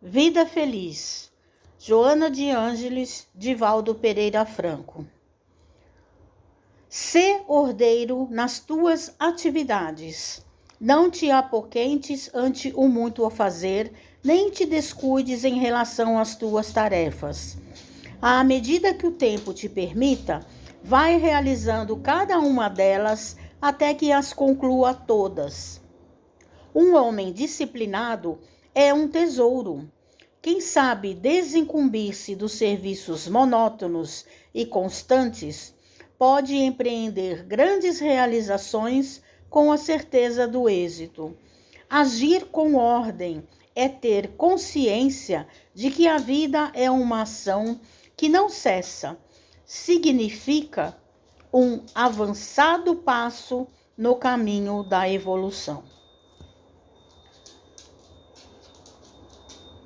Vida Feliz, Joana de Ângeles, Divaldo Pereira Franco. Sê ordeiro nas tuas atividades. Não te apoquentes ante o muito a fazer, nem te descuides em relação às tuas tarefas. À medida que o tempo te permita, vai realizando cada uma delas até que as conclua todas. Um homem disciplinado é um tesouro. Quem sabe desincumbir-se dos serviços monótonos e constantes pode empreender grandes realizações com a certeza do êxito. Agir com ordem é ter consciência de que a vida é uma ação que não cessa. Significa um avançado passo no caminho da evolução.